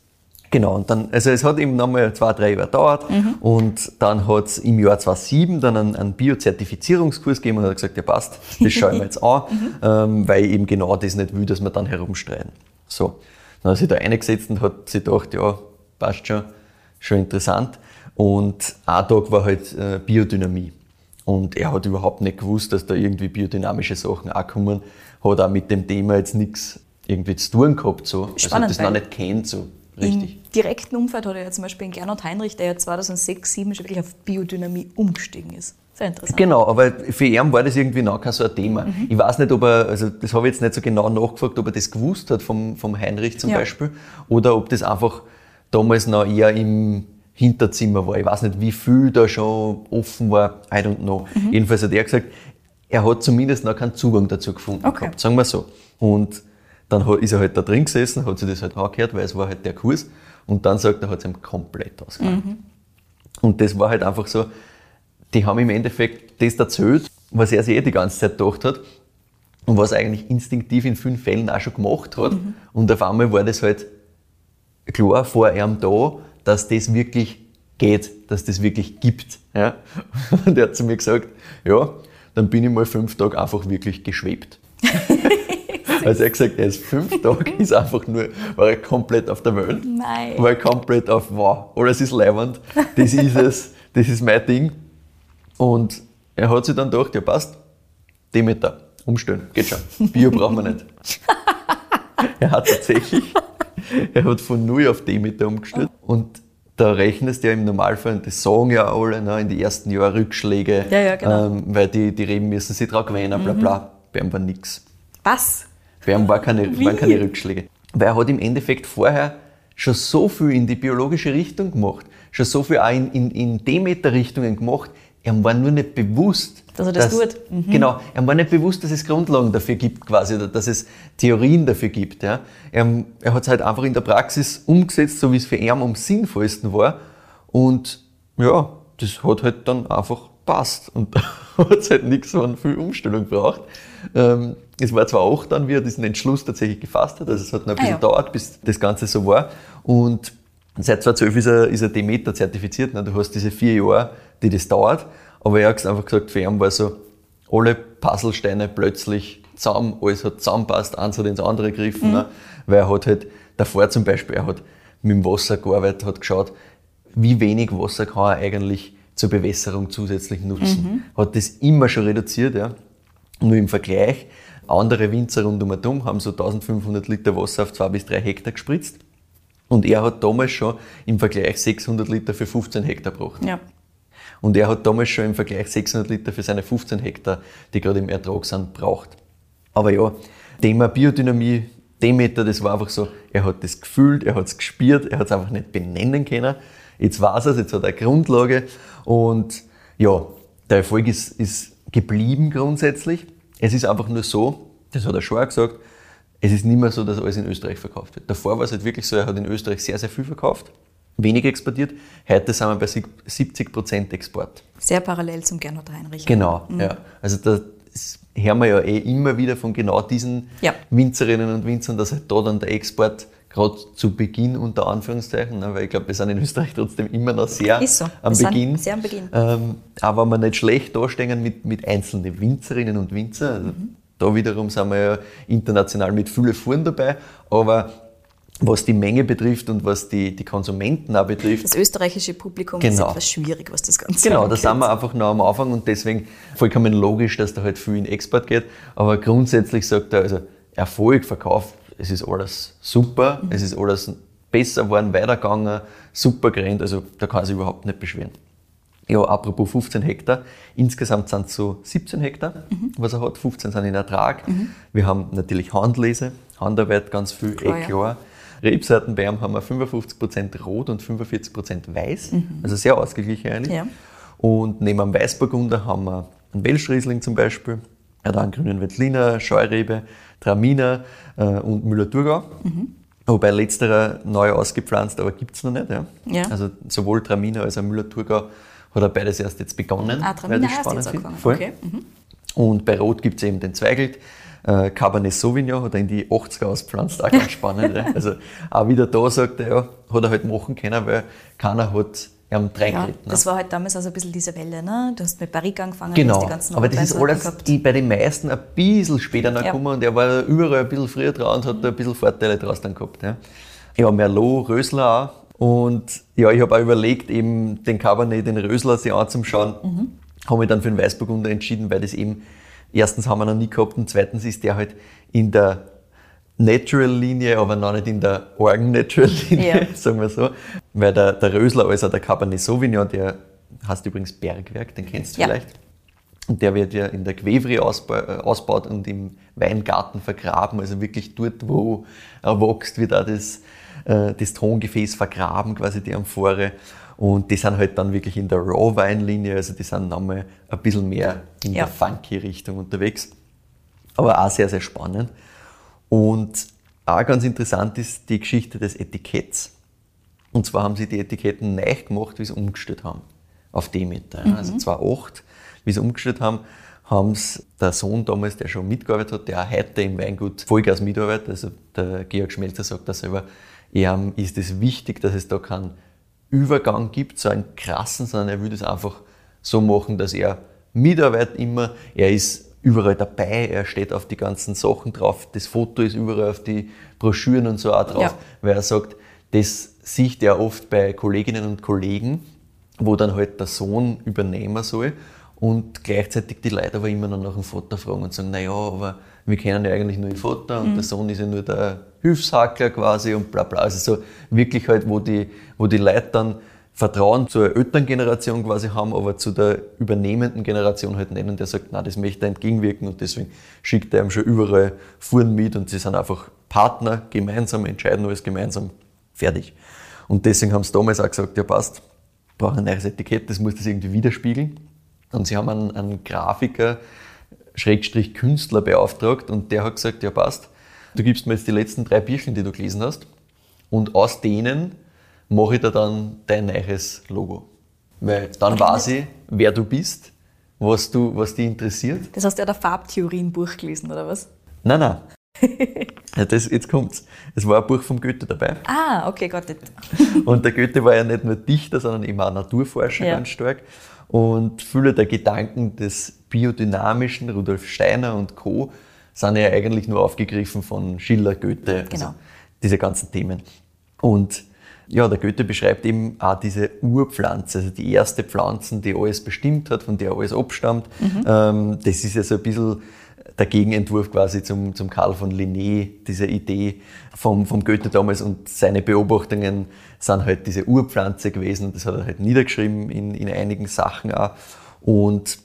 Genau, und dann, also es hat eben nochmal zwei, drei Jahre gedauert mhm. und dann hat es im Jahr 2007 dann einen, einen Biozertifizierungskurs gegeben und hat gesagt, ja passt, das schauen wir <laughs> jetzt an, mhm. ähm, weil ich eben genau das nicht will, dass wir dann herumstreiten. So, dann hat sich da eingesetzt und hat sich gedacht, ja, passt schon, schon interessant. Und ein Tag war halt äh, Biodynamie. Und er hat überhaupt nicht gewusst, dass da irgendwie biodynamische Sachen auch kommen. Hat auch mit dem Thema jetzt nichts irgendwie zu tun gehabt. So. Spannend, also das noch nicht kennt. So. Richtig. Im direkten Umfeld hat er ja zum Beispiel in Gernot Heinrich, der ja 2006, 2007 schon wirklich auf Biodynamie umgestiegen ist. Sehr interessant. Genau, aber für ihn war das irgendwie noch kein so ein Thema. Mhm. Ich weiß nicht, ob er, also das habe ich jetzt nicht so genau nachgefragt, ob er das gewusst hat vom, vom Heinrich zum ja. Beispiel oder ob das einfach damals noch eher im Hinterzimmer war. Ich weiß nicht, wie viel da schon offen war, I don't know. Mhm. Jedenfalls hat er gesagt, er hat zumindest noch keinen Zugang dazu gefunden okay. gehabt, sagen wir so. Und dann ist er halt da drin gesessen, hat sich das halt angehört, weil es war halt der Kurs. Und dann sagt er, hat es ihm komplett ausgemacht. Mhm. Und das war halt einfach so, die haben im Endeffekt das erzählt, was er sich eh die ganze Zeit gedacht hat und was er eigentlich instinktiv in vielen Fällen auch schon gemacht hat. Mhm. Und auf einmal war das halt klar vor ihm da, dass das wirklich geht, dass das wirklich gibt. Ja? <laughs> Und er hat zu mir gesagt, ja, dann bin ich mal fünf Tage einfach wirklich geschwebt. <laughs> Also er hat gesagt, er ist fünf <laughs> Tage, ist einfach nur, war er komplett auf der Welt. Nein. War er komplett auf, wow, alles ist leibend, das ist es, das ist mein Ding. Und er hat sich dann gedacht, ja passt, Demeter, umstellen, geht schon. Bio brauchen wir nicht. er hat tatsächlich, er hat von Null auf Demeter umgestellt. Und da rechnest du ja im Normalfall, das sagen ja alle, ne, in die ersten Jahren Rückschläge, ja, ja, genau. ähm, weil die, die Reben müssen sich drauf gewöhnen, bla bla. Mhm. Bei ihm war nichts. Was? Bei ihm war keine, waren keine Rückschläge. Weil er hat im Endeffekt vorher schon so viel in die biologische Richtung gemacht, schon so viel auch in, in, in Demeter-Richtungen gemacht, er war nur nicht bewusst, dass er das dass, tut. Mhm. Genau, er war nicht bewusst, dass es Grundlagen dafür gibt, quasi, oder dass es Theorien dafür gibt. Ja. Er, er hat es halt einfach in der Praxis umgesetzt, so wie es für ihn am sinnvollsten war. Und ja, das hat halt dann einfach passt. Und <laughs> da hat es halt nichts von viel Umstellung braucht. Ähm, es war zwar auch dann, wie er diesen Entschluss tatsächlich gefasst hat, also es hat noch ein bisschen ah, ja. gedauert, bis das Ganze so war. Und seit 2012 ist er, ist er Demeter zertifiziert. Ne? Du hast diese vier Jahre, die das dauert. Aber er hat einfach gesagt, für ihn war so, alle Puzzlesteine plötzlich zusammen, alles hat zusammenpasst, eins hat ins andere gegriffen. Mhm. Ne? Weil er hat halt davor zum Beispiel, er hat mit dem Wasser gearbeitet, hat geschaut, wie wenig Wasser kann er eigentlich zur Bewässerung zusätzlich nutzen. Mhm. Hat das immer schon reduziert, ja. Nur im Vergleich, andere Winzer rund um herum haben so 1500 Liter Wasser auf zwei bis drei Hektar gespritzt. Und er hat damals schon im Vergleich 600 Liter für 15 Hektar gebraucht. Ja. Und er hat damals schon im Vergleich 600 Liter für seine 15 Hektar, die gerade im Ertrag sind, braucht. Aber ja, Thema Biodynamie, Demeter, das war einfach so, er hat das gefühlt, er hat es gespürt, er hat es einfach nicht benennen können. Jetzt weiß er es, jetzt hat er Grundlage und ja, der Erfolg ist, ist geblieben grundsätzlich. Es ist einfach nur so, das hat er schon auch gesagt, es ist nicht mehr so, dass alles in Österreich verkauft wird. Davor war es halt wirklich so, er hat in Österreich sehr, sehr viel verkauft, wenig exportiert. Heute sind wir bei 70% Export. Sehr parallel zum Gernot Heinrich. Genau, mhm. ja. Also da hören wir ja eh immer wieder von genau diesen ja. Winzerinnen und Winzern, dass halt da dann der Export gerade zu Beginn unter Anführungszeichen, ne, weil ich glaube, wir sind in Österreich trotzdem immer noch sehr so. am wir Beginn. Sehr am Beginn. Ähm, aber wir nicht schlecht dastehen mit, mit einzelnen Winzerinnen und Winzer. Also mhm. Da wiederum sind wir ja international mit vielen Fuhren dabei, aber was die Menge betrifft und was die, die Konsumenten auch betrifft. Das österreichische Publikum genau. ist etwas schwierig, was das Ganze Genau, da sind wir einfach noch am Anfang und deswegen vollkommen logisch, dass da halt viel in Export geht. Aber grundsätzlich sagt er, also Erfolg, Verkauf es ist alles super, mhm. es ist alles besser geworden, weitergegangen, super gerannt, also da kann sich überhaupt nicht beschweren. Ja, apropos 15 Hektar, insgesamt sind es so 17 Hektar, mhm. was er hat, 15 sind in Ertrag. Mhm. Wir haben natürlich Handlese, Handarbeit ganz viel, klar, eh klar. Ja. Rebsorten bei ihm haben wir 55% rot und 45% weiß, mhm. also sehr ausgeglichen eigentlich. Ja. Und neben dem Weißburgunder haben wir einen Welschriesling zum Beispiel, ja, dann grünen Veltliner, Scheurebe, Traminer äh, und Müller-Thurgau. Mhm. Wobei letzterer neu ausgepflanzt, aber gibt es noch nicht. Ja. ja. Also sowohl Traminer als auch Müller-Thurgau hat er beides erst jetzt begonnen. Ah, Traminer ich spannend finde. Okay. Mhm. Und bei Rot gibt es eben den Zweigelt. Äh, Cabernet Sauvignon hat er in die 80er auspflanzt, auch ganz spannend. ja. <laughs> Also auch wieder da sagt er, ja, hat er halt machen können, weil keiner hat wir haben drei ja, geritten, Das war halt damals also ein bisschen diese Welle, ne? Du hast mit Barrique angefangen, genau. die ganzen Aber das ist alles bei den meisten ein bisschen später noch ja. gekommen und er war überall ein bisschen früher dran und hat da ein bisschen Vorteile draus dann gehabt. Ja, ja Merlot, Rösler auch. Und ja, ich habe auch überlegt, eben den Cabernet, den Rösler sich anzuschauen. Mhm. Habe mich dann für den Weißburgunder entschieden, weil das eben, erstens haben wir noch nie gehabt und zweitens ist der halt in der Natural-Linie, aber noch nicht in der Organ-Natural-Linie, ja. <laughs> sagen wir so. Weil der, der Rösler, also der Cabernet Sauvignon, der heißt übrigens Bergwerk, den kennst du ja. vielleicht. Und der wird ja in der Quevri äh, ausbaut und im Weingarten vergraben, also wirklich dort, wo er wächst, wird auch das, äh, das Tongefäß vergraben, quasi die Amphore. Und die sind halt dann wirklich in der Raw-Weinlinie, also die sind nochmal ein bisschen mehr in ja. der funky Richtung unterwegs. Aber auch sehr, sehr spannend. Und auch ganz interessant ist die Geschichte des Etiketts. Und zwar haben sie die Etiketten neu gemacht, wie sie umgestellt haben auf Demeter. Mhm. Also 2008, wie sie umgestellt haben, haben es der Sohn damals, der schon mitgearbeitet hat, der auch heute im Weingut Vollgas mitarbeitet, also der Georg Schmelzer sagt da selber, ihm ist es wichtig, dass es da keinen Übergang gibt, so einen krassen, sondern er würde es einfach so machen, dass er mitarbeitet immer. Er ist überall dabei, er steht auf die ganzen Sachen drauf, das Foto ist überall auf die Broschüren und so auch drauf, ja. weil er sagt, das sieht er oft bei Kolleginnen und Kollegen, wo dann halt der Sohn übernehmen soll und gleichzeitig die Leute aber immer noch nach dem Vater fragen und sagen, naja, aber wir kennen ja eigentlich nur den Vater und mhm. der Sohn ist ja nur der Hilfshackler quasi und bla bla. Also so wirklich halt, wo die, wo die Leute dann Vertrauen zur Elterngeneration quasi haben, aber zu der übernehmenden Generation halt. Und der sagt, na, das möchte er entgegenwirken und deswegen schickt er ihm schon überall Fuhren mit und sie sind einfach Partner, gemeinsam, entscheiden alles gemeinsam, fertig. Und deswegen haben sie damals auch gesagt, ja passt, brauchen ein neues Etikett, das muss das irgendwie widerspiegeln. Und sie haben einen, einen Grafiker, Schrägstrich Künstler beauftragt und der hat gesagt, ja passt, du gibst mir jetzt die letzten drei Bierchen, die du gelesen hast und aus denen mache ich dir dann dein neues Logo. Weil dann weiß ich, wer du bist, was, du, was dich interessiert. Das heißt, er hat ein Farbtheorienbuch gelesen, oder was? Nein, nein. <laughs> ja, das, jetzt kommt's. Es war ein Buch vom Goethe dabei. Ah, okay, Gott. und der Goethe war ja nicht nur Dichter, sondern eben auch Naturforscher ja. ganz stark. Und viele der Gedanken des biodynamischen, Rudolf Steiner und Co., sind ja eigentlich nur aufgegriffen von Schiller, Goethe, also genau. also diese ganzen Themen. Und ja, der Goethe beschreibt eben auch diese Urpflanze, also die erste Pflanze, die alles bestimmt hat, von der alles abstammt. Mhm. Ähm, das ist ja so ein bisschen der Gegenentwurf quasi zum, zum Karl von Linné, diese Idee vom, vom Goethe damals und seine Beobachtungen sind halt diese Urpflanze gewesen und das hat er halt niedergeschrieben in, in einigen Sachen auch. Und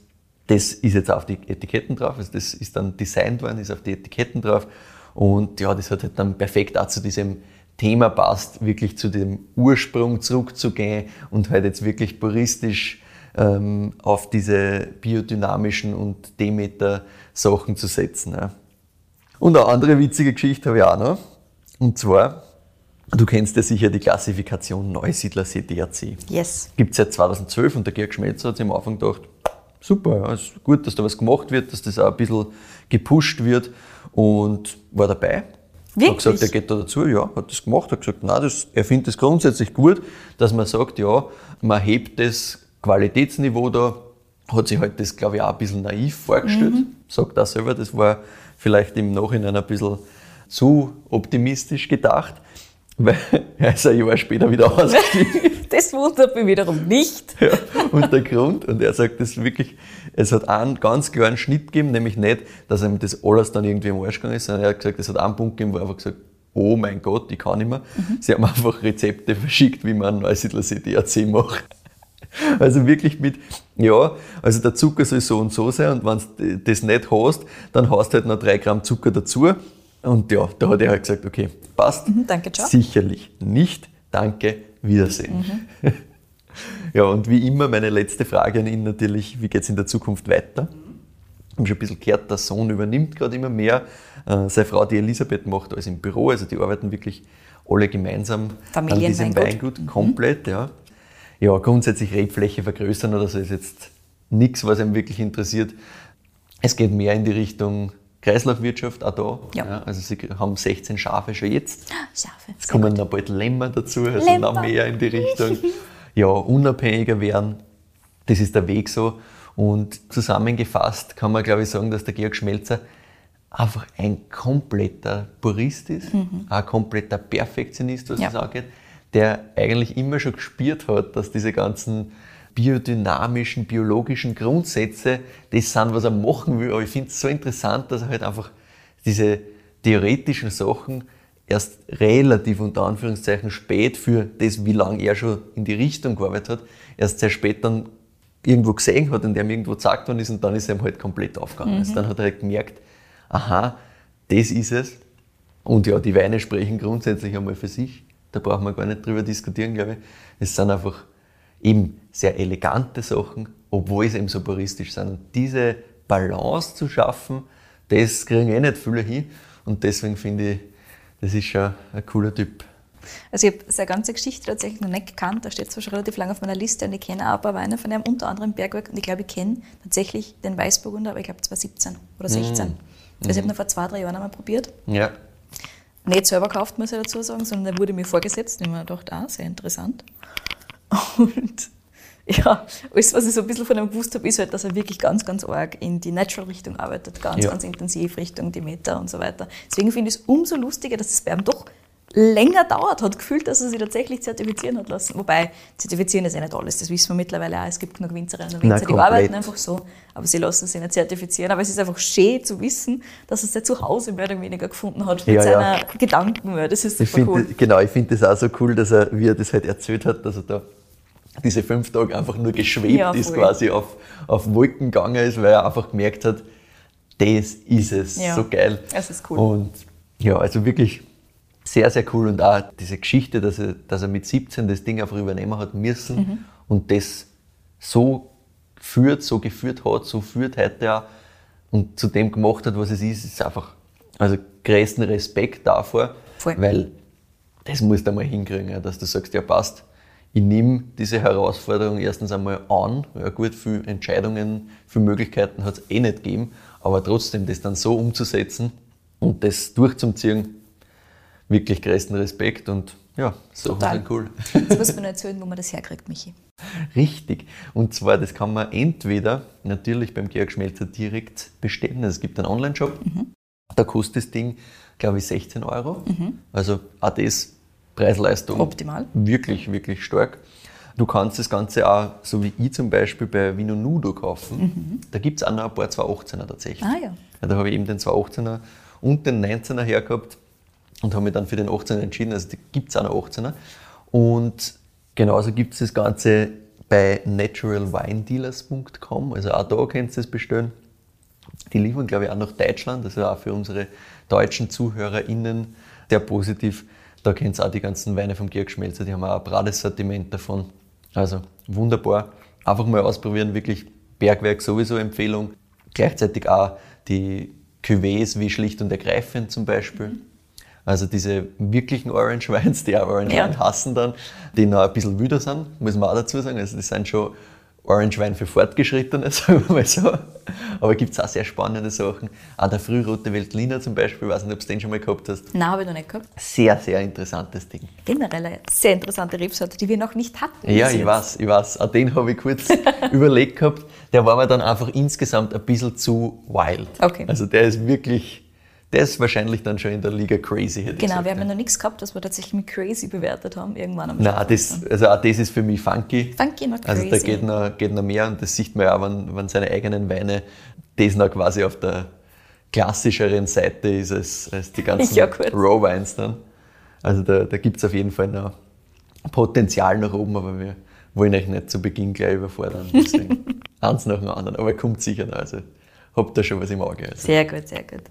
das ist jetzt auf die Etiketten drauf, also das ist dann designt worden, ist auf die Etiketten drauf und ja, das hat halt dann perfekt auch zu diesem Thema passt, wirklich zu dem Ursprung zurückzugehen und halt jetzt wirklich puristisch ähm, auf diese biodynamischen und Demeter-Sachen zu setzen. Ja. Und eine andere witzige Geschichte habe ich auch noch. Und zwar, du kennst ja sicher die Klassifikation Neusiedler CDRC. Yes. Gibt es seit 2012 und der Georg Schmelzer hat sich am Anfang gedacht, super, ja, ist gut, dass da was gemacht wird, dass das auch ein bisschen gepusht wird und war dabei. Wirklich? Hat gesagt, er geht da dazu, ja, hat das gemacht, hat gesagt, nein, das, er findet es grundsätzlich gut, dass man sagt, ja, man hebt das Qualitätsniveau da, hat sich halt das, glaube ich, auch ein bisschen naiv vorgestellt, mhm. sagt er selber, das war vielleicht im Nachhinein ein bisschen zu optimistisch gedacht, <laughs> weil er ist ein Jahr später wieder <laughs> ausgestiegen. Das wundert mich wiederum nicht. Ja, und der Grund, und er sagt das wirklich, es hat einen ganz klaren Schnitt gegeben, nämlich nicht, dass ihm das alles dann irgendwie im Arsch gegangen ist, sondern er hat gesagt, es hat einen Punkt gegeben, wo er einfach gesagt oh mein Gott, ich kann nicht mehr. Sie haben einfach Rezepte verschickt, wie man Neusiedler CDAC macht. <laughs> Also wirklich mit, ja, also der Zucker soll so und so sein und wenn du das nicht hast, dann hast du halt noch drei Gramm Zucker dazu. Und ja, da hat er halt gesagt, okay, passt. Mhm, danke, ciao. Sicherlich nicht. Danke, Wiedersehen. Mhm. <laughs> Ja, und wie immer meine letzte Frage an ihn natürlich, wie geht es in der Zukunft weiter? Ich habe schon ein bisschen gehört, der Sohn übernimmt gerade immer mehr. Äh, seine Frau, die Elisabeth, macht alles im Büro, also die arbeiten wirklich alle gemeinsam an diesem Familienweingut. Weingut Mhm. komplett. Ja. Ja, grundsätzlich Rebfläche vergrößern oder so ist jetzt nichts, was einem wirklich interessiert. Es geht mehr in die Richtung Kreislaufwirtschaft, auch da. Ja. also sie haben 16 Schafe schon jetzt. Schafe. Jetzt kommen noch bald Lämmer dazu, also Lämmer. noch mehr in die Richtung. <laughs> Ja, unabhängiger werden, das ist der Weg so. Und zusammengefasst kann man, glaube ich, sagen, dass der Georg Schmelzer einfach ein kompletter Purist ist, ein kompletter Perfektionist, was Ja. das angeht, der eigentlich immer schon gespürt hat, dass diese ganzen biodynamischen, biologischen Grundsätze das sind, was er machen will. Aber ich finde es so interessant, dass er halt einfach diese theoretischen Sachen erst relativ unter Anführungszeichen spät für das, wie lange er schon in die Richtung gearbeitet hat, erst sehr spät dann irgendwo gesehen hat und der ihm irgendwo gezeigt worden ist und dann ist er ihm halt komplett aufgegangen. Also dann hat er halt gemerkt, aha, das ist es. Und ja, die Weine sprechen grundsätzlich einmal für sich. Da braucht man gar nicht drüber diskutieren, glaube ich. Es sind einfach eben sehr elegante Sachen, obwohl sie eben so puristisch sind. Und diese Balance zu schaffen, das kriegen eh nicht viele hin. Und deswegen finde ich, das ist schon ein cooler Typ. Also ich habe seine ganze Geschichte tatsächlich noch nicht gekannt. Da steht zwar schon relativ lange auf meiner Liste und ich kenne auch ein paar Weine von ihm, unter anderem Bergwerk. Und ich glaube, ich kenne tatsächlich den Weißburgunder, aber ich glaube 2017 oder 16. Also ich habe ihn vor zwei, drei Jahren einmal probiert. Ja, Nicht selber gekauft, muss ich dazu sagen, sondern der wurde mir vorgesetzt. Und ich habe mir gedacht, ah, sehr interessant. <laughs> Und ja, alles, was ich so ein bisschen von ihm gewusst habe, ist halt, dass er wirklich ganz, ganz arg in die Natural-Richtung arbeitet, ganz, Ja. ganz intensiv Richtung Demeter und so weiter. Deswegen finde ich es umso lustiger, dass es bei ihm doch länger dauert hat, gefühlt, dass er sich tatsächlich zertifizieren hat lassen. Wobei, zertifizieren ist ja nicht alles, das wissen wir mittlerweile auch. Es gibt genug Winzerinnen und Winzer, die komplett. arbeiten einfach so, aber sie lassen sich nicht zertifizieren. Aber es ist einfach schön zu wissen, dass er sein Zuhause mehr oder weniger gefunden hat mit Ja, ja. seiner Gedanken. Das ist super cool. Genau, ich finde das auch so cool, dass er, wie er das halt erzählt hat, dass er da diese fünf Tage einfach nur geschwebt Ja, ist, quasi auf, auf Wolken gegangen ist, weil er einfach gemerkt hat, das ist es, Ja, so geil. das ist cool. Und ja, also wirklich sehr, sehr cool und auch diese Geschichte, dass er, dass er mit 17 das Ding einfach übernehmen hat müssen Mhm. und das so führt, so geführt hat, so führt heute auch und zu dem gemacht hat, was es ist, ist einfach, also größten Respekt davor, Voll. weil das musst du einmal hinkriegen, dass du sagst, ja passt, ich nehme diese Herausforderung erstens einmal an, ja gut, viele Entscheidungen, viele Möglichkeiten hat es eh nicht gegeben, aber trotzdem das dann so umzusetzen und das durchzuziehen, wirklich größten Respekt und ja, so Total. cool. Jetzt muss man erzählen, wo man das herkriegt, Michi. Richtig. Und zwar, das kann man entweder natürlich beim Georg Schmelzer direkt bestellen. Also es gibt einen Online-Shop. Da kostet das Ding, glaube ich, 16 Euro. Also auch das Preis-Leistung. Optimal. Wirklich, wirklich stark. Du kannst das Ganze auch, so wie ich zum Beispiel, bei Vino Nudo kaufen. Da gibt es auch noch ein paar 218er tatsächlich. Ah ja. Ja, da habe ich eben den 218er und den 19er hergehabt und habe mich dann für den 18er entschieden. Also gibt es auch noch 18er. Und genauso gibt es das Ganze bei naturalwinedealers.com. Also auch da könnt ihr es bestellen. Die liefern, glaube ich, auch nach Deutschland. Also auch für unsere deutschen ZuhörerInnen sehr positiv. Da könnt ihr auch die ganzen Weine vom Georg Schmelzer. Die haben auch ein bretes Sortiment davon. Also wunderbar. Einfach mal ausprobieren. Wirklich Bergwerk sowieso Empfehlung. Gleichzeitig auch die Cuvées wie schlicht und ergreifend zum Beispiel. Also diese wirklichen Orange Wines, die auch Orange Ja. Wein hassen dann, die noch ein bisschen wüder sind, muss man auch dazu sagen. Also das sind schon Orange Wein für Fortgeschrittene, <laughs> sagen wir mal so. Aber gibt es auch sehr spannende Sachen. Auch der frührote Veltliner zum Beispiel, ich weiß nicht, ob du den schon mal gehabt hast. Nein, habe ich noch nicht gehabt. Sehr, sehr interessantes Ding. Generell eine sehr interessante Rebsorte, die wir noch nicht hatten. Ja, ich jetzt. weiß, ich weiß. Auch den habe ich kurz <laughs> überlegt gehabt. Der war mir dann einfach insgesamt ein bisschen zu wild. Okay. Also der ist wirklich, der ist wahrscheinlich dann schon in der Liga crazy, hätte ich Genau, gesagt. wir haben ja. ja noch nichts gehabt, was wir tatsächlich mit Crazy bewertet haben, irgendwann am Nein, das, also auch das ist für mich funky. Funky, not Also da crazy. geht noch, geht noch mehr und das sieht man ja auch, wenn, wenn seine eigenen Weine das noch quasi auf der, klassischeren Seite ist als, als die ganzen <laughs> ja, Raw Wines dann. Also da, da gibt es auf jeden Fall noch Potenzial nach oben, aber wir wollen euch nicht zu Beginn gleich überfordern. Deswegen <laughs> eins nach dem anderen. Aber kommt sicher noch. Also habt da schon was im Auge. Also. Sehr gut, sehr gut.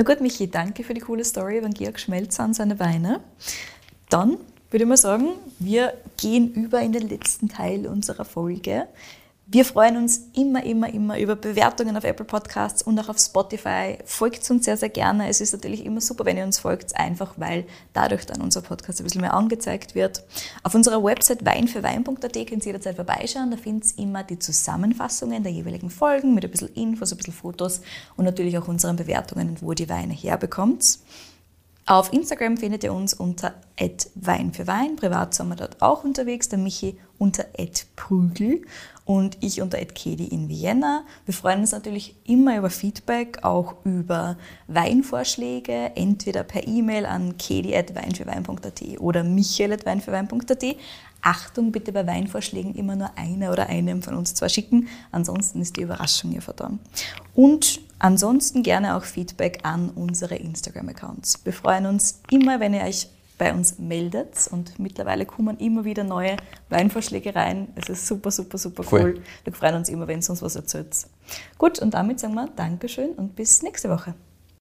Na gut, Michi, danke für die coole Story über Georg Schmelzer und seine Weine. Dann würde ich mal sagen, wir gehen über in den letzten Teil unserer Folge. Wir freuen uns immer, immer, immer über Bewertungen auf Apple Podcasts und auch auf Spotify. Folgt uns sehr, sehr gerne. Es ist natürlich immer super, wenn ihr uns folgt, einfach weil dadurch dann unser Podcast ein bisschen mehr angezeigt wird. Auf unserer Website weinfürwein.at könnt ihr jederzeit vorbeischauen. Da findet ihr immer die Zusammenfassungen der jeweiligen Folgen mit ein bisschen Infos, ein bisschen Fotos und natürlich auch unseren Bewertungen, wo ihr die Weine herbekommt. Auf Instagram findet ihr uns unter Wein für Wein. Privat sind wir dort auch unterwegs. Der Michi unter Prügel und ich unter Kedi in Vienna. Wir freuen uns natürlich immer über Feedback, auch über Weinvorschläge, entweder per E-Mail an kedi.weinfürwein.at oder michael.weinfürwein.at. Achtung, bitte bei Weinvorschlägen immer nur einer oder einem von uns zwei schicken, ansonsten ist die Überraschung hier verdorben. Und ansonsten gerne auch Feedback an unsere Instagram-Accounts. Wir freuen uns immer, wenn ihr euch bei uns meldet. Und mittlerweile kommen immer wieder neue Weinvorschläge rein. Es ist super, super, super cool. cool. Wir freuen uns immer, wenn es uns was erzählt. Gut, und damit sagen wir Dankeschön und bis nächste Woche.